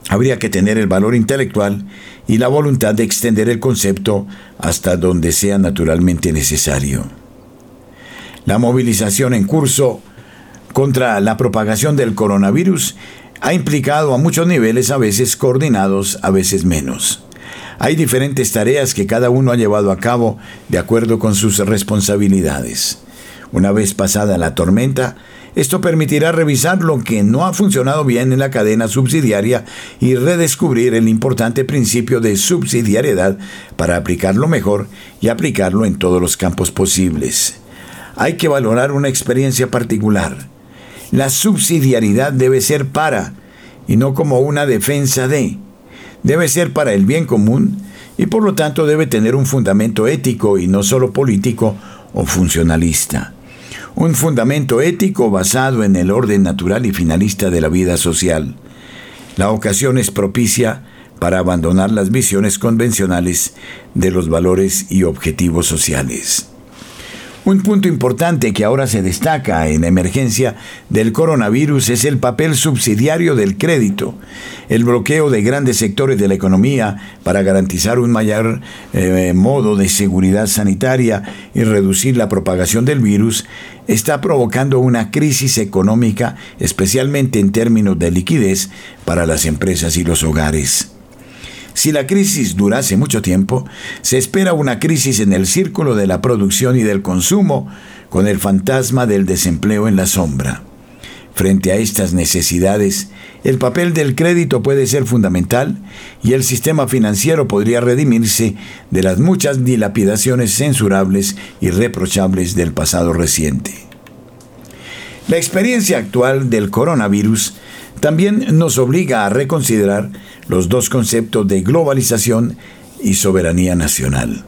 habría que tener el valor intelectual y la voluntad de extender el concepto hasta donde sea naturalmente necesario. La movilización en curso contra la propagación del coronavirus ha implicado a muchos niveles, a veces coordinados, a veces menos. Hay diferentes tareas que cada uno ha llevado a cabo de acuerdo con sus responsabilidades. Una vez pasada la tormenta, esto permitirá revisar lo que no ha funcionado bien en la cadena subsidiaria y redescubrir el importante principio de subsidiariedad para aplicarlo mejor y aplicarlo en todos los campos posibles. Hay que valorar una experiencia particular la subsidiariedad debe ser para y no como una defensa de. Debe ser para el bien común y por lo tanto debe tener un fundamento ético y no solo político o funcionalista. Un fundamento ético basado en el orden natural y finalista de la vida social. La ocasión es propicia para abandonar las visiones convencionales de los valores y objetivos sociales. Un punto importante que ahora se destaca en emergencia del coronavirus es el papel subsidiario del crédito. El bloqueo de grandes sectores de la economía para garantizar un mayor eh, modo de seguridad sanitaria y reducir la propagación del virus está provocando una crisis económica, especialmente en términos de liquidez para las empresas y los hogares. Si la crisis durase mucho tiempo, se espera una crisis en el círculo de la producción y del consumo, con el fantasma del desempleo en la sombra. Frente a estas necesidades, el papel del crédito puede ser fundamental y el sistema financiero podría redimirse de las muchas dilapidaciones censurables y reprochables del pasado reciente. La experiencia actual del coronavirus también nos obliga a reconsiderar los dos conceptos de globalización y soberanía nacional.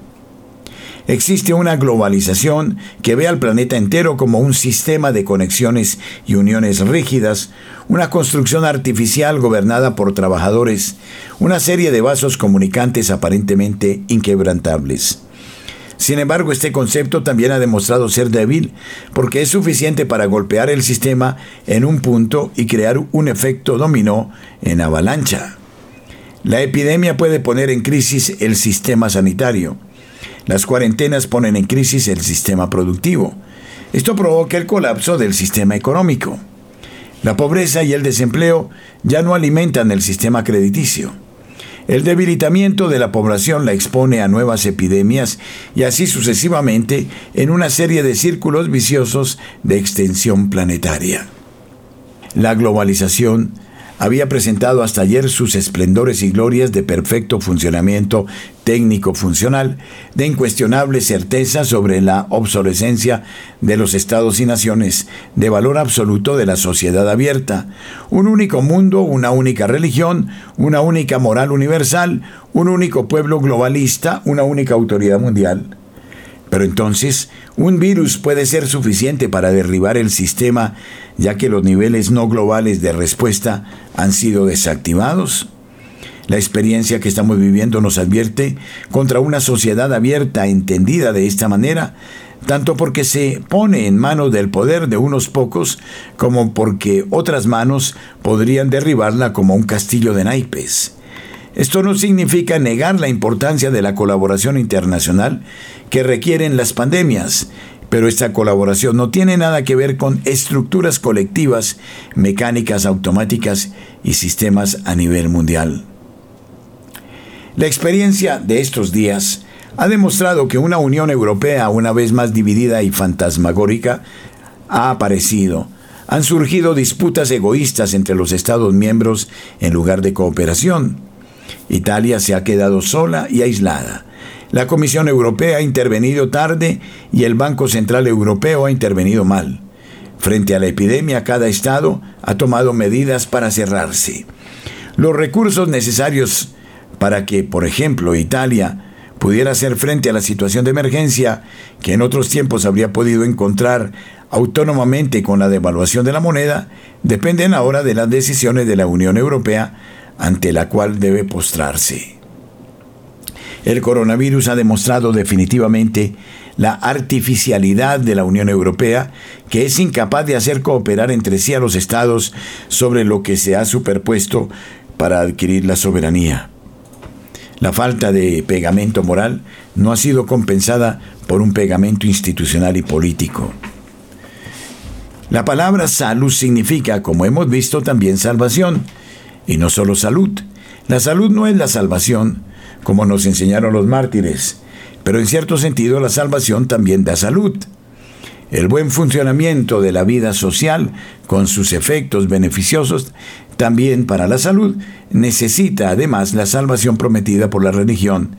Existe una globalización que ve al planeta entero como un sistema de conexiones y uniones rígidas, una construcción artificial gobernada por trabajadores, una serie de vasos comunicantes aparentemente inquebrantables. Sin embargo, este concepto también ha demostrado ser débil porque es suficiente para golpear el sistema en un punto y crear un efecto dominó en avalancha. La epidemia puede poner en crisis el sistema sanitario. Las cuarentenas ponen en crisis el sistema productivo. Esto provoca el colapso del sistema económico. La pobreza y el desempleo ya no alimentan el sistema crediticio. El debilitamiento de la población la expone a nuevas epidemias y así sucesivamente en una serie de círculos viciosos de extensión planetaria. La globalización había presentado hasta ayer sus esplendores y glorias de perfecto funcionamiento técnico-funcional, de incuestionable certeza sobre la obsolescencia de los estados y naciones, de valor absoluto de la sociedad abierta, un único mundo, una única religión, una única moral universal, un único pueblo globalista, una única autoridad mundial. Pero entonces, un virus puede ser suficiente para derribar el sistema, ya que los niveles no globales de respuesta han sido desactivados. La experiencia que estamos viviendo nos advierte contra una sociedad abierta, entendida de esta manera, tanto porque se pone en manos del poder de unos pocos, como porque otras manos podrían derribarla como un castillo de naipes. Esto no significa negar la importancia de la colaboración internacional que requieren las pandemias, pero esta colaboración no tiene nada que ver con estructuras colectivas, mecánicas automáticas y sistemas a nivel mundial. La experiencia de estos días ha demostrado que una Unión Europea una vez más dividida y fantasmagórica ha aparecido. Han surgido disputas egoístas entre los Estados miembros en lugar de cooperación. Italia se ha quedado sola y aislada. La Comisión Europea ha intervenido tarde y el Banco Central Europeo ha intervenido mal. Frente a la epidemia, cada Estado ha tomado medidas para cerrarse. Los recursos necesarios para que, por ejemplo, Italia pudiera hacer frente a la situación de emergencia que en otros tiempos habría podido encontrar autónomamente con la devaluación de la moneda, dependen ahora de las decisiones de la Unión Europea ante la cual debe postrarse. El coronavirus ha demostrado definitivamente la artificialidad de la Unión Europea, que es incapaz de hacer cooperar entre sí a los estados sobre lo que se ha superpuesto para adquirir la soberanía. La falta de pegamento moral no ha sido compensada por un pegamento institucional y político. La palabra salud significa, como hemos visto, también salvación, y no solo salud. La salud no es la salvación, como nos enseñaron los mártires, pero en cierto sentido la salvación también da salud. El buen funcionamiento de la vida social, con sus efectos beneficiosos también para la salud, necesita además la salvación prometida por la religión.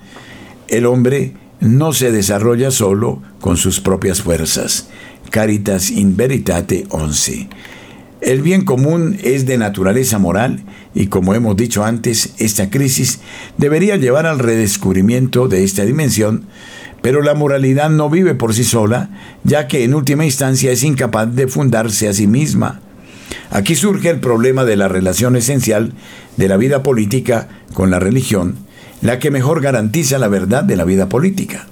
El hombre no se desarrolla solo con sus propias fuerzas. Caritas in Veritate 11. El bien común es de naturaleza moral y como hemos dicho antes, esta crisis debería llevar al redescubrimiento de esta dimensión, pero la moralidad no vive por sí sola, ya que en última instancia es incapaz de fundarse a sí misma. Aquí surge el problema de la relación esencial de la vida política con la religión, la que mejor garantiza la verdad de la vida política.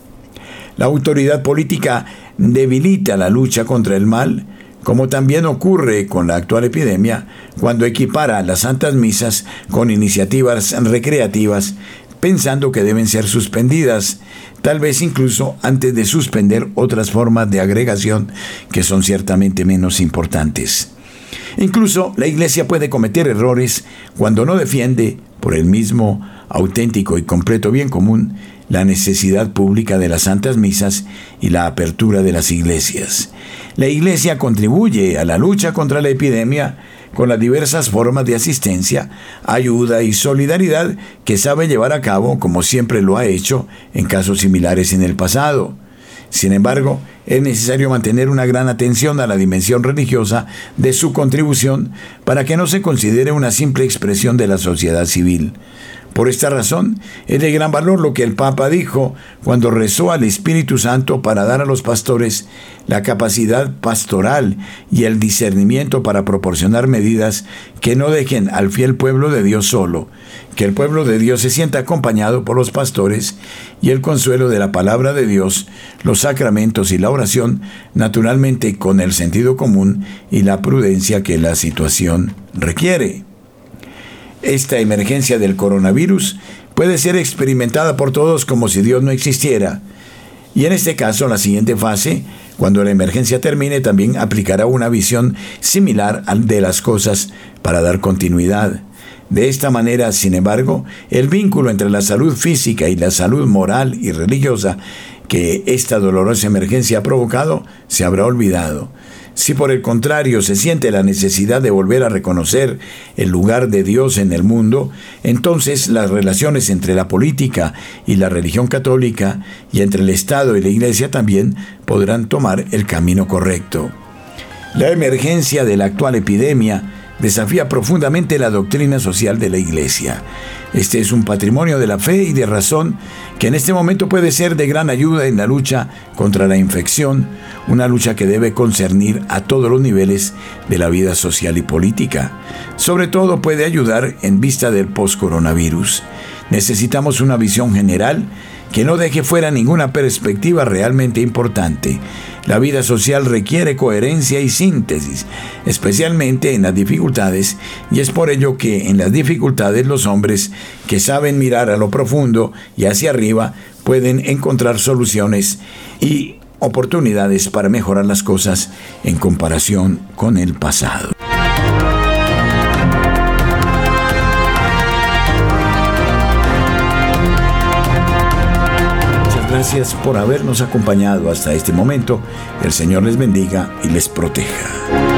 La autoridad política debilita la lucha contra el mal, como también ocurre con la actual epidemia, cuando equipara las santas misas con iniciativas recreativas, pensando que deben ser suspendidas, tal vez incluso antes de suspender otras formas de agregación que son ciertamente menos importantes. Incluso la Iglesia puede cometer errores cuando no defiende, por el mismo auténtico y completo bien común, la necesidad pública de las santas misas y la apertura de las iglesias. La iglesia contribuye a la lucha contra la epidemia con las diversas formas de asistencia, ayuda y solidaridad que sabe llevar a cabo como siempre lo ha hecho en casos similares en el pasado. Sin embargo, es necesario mantener una gran atención a la dimensión religiosa de su contribución para que no se considere una simple expresión de la sociedad civil. Por esta razón, es de gran valor lo que el Papa dijo cuando rezó al Espíritu Santo para dar a los pastores la capacidad pastoral y el discernimiento para proporcionar medidas que no dejen al fiel pueblo de Dios solo, que el pueblo de Dios se sienta acompañado por los pastores y el consuelo de la palabra de Dios, los sacramentos y la oración, naturalmente con el sentido común y la prudencia que la situación requiere. Esta emergencia del coronavirus puede ser experimentada por todos como si Dios no existiera. Y en este caso, la siguiente fase Cuando la emergencia termine, también aplicará una visión similar de las cosas para dar continuidad. De esta manera, sin embargo, el vínculo entre la salud física y la salud moral y religiosa que esta dolorosa emergencia ha provocado se habrá olvidado. Si por el contrario se siente la necesidad de volver a reconocer el lugar de Dios en el mundo, entonces las relaciones entre la política y la religión católica y entre el Estado y la Iglesia también podrán tomar el camino correcto. La emergencia de la actual epidemia desafía profundamente la doctrina social de la Iglesia. Este es un patrimonio de la fe y de razón que en este momento puede ser de gran ayuda en la lucha contra la infección, una lucha que debe concernir a todos los niveles de la vida social y política. Sobre todo puede ayudar en vista del post-coronavirus. Necesitamos una visión general que no deje fuera ninguna perspectiva realmente importante. La vida social requiere coherencia y síntesis, especialmente en las dificultades, y es por ello que en las dificultades los hombres que saben mirar a lo profundo y hacia arriba pueden encontrar soluciones y oportunidades para mejorar las cosas en comparación con el pasado. Gracias por habernos acompañado hasta este momento. El Señor les bendiga y les proteja.